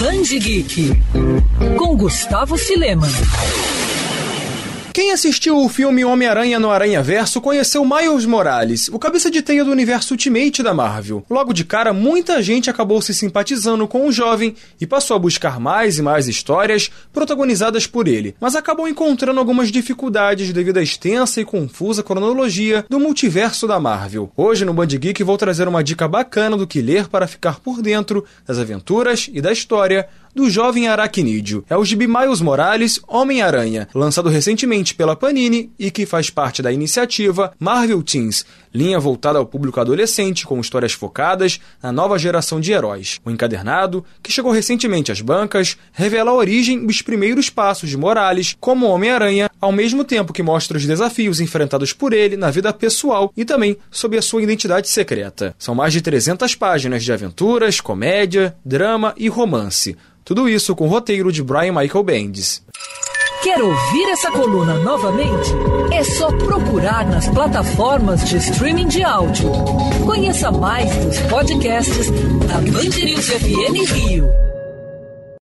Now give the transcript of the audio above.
Band Geek com Gustavo Silema. Quem assistiu o filme Homem-Aranha no Aranha Verso conheceu Miles Morales, o cabeça de teia do universo Ultimate da Marvel. Logo de cara, muita gente acabou se simpatizando com o jovem e passou a buscar mais e mais histórias protagonizadas por ele, mas acabou encontrando algumas dificuldades devido à extensa e confusa cronologia do multiverso da Marvel. Hoje no Band Geek vou trazer uma dica bacana do que ler para ficar por dentro das aventuras e da história do jovem aracnídeo. É o gibi Miles Morales Homem-Aranha, lançado recentemente pela Panini e que faz parte da iniciativa Marvel Teens, linha voltada ao público adolescente com histórias focadas na nova geração de heróis. O encadernado, que chegou recentemente às bancas, revela a origem e os primeiros passos de Morales como Homem-Aranha, ao mesmo tempo que mostra os desafios enfrentados por ele na vida pessoal e também sobre a sua identidade secreta. São mais de 300 páginas de aventuras, comédia, drama e romance. Tudo isso com o roteiro de Brian Michael Bendis. Quer ouvir essa coluna novamente? É só procurar nas plataformas de streaming de áudio. Conheça mais dos podcasts da Band News FM Rio.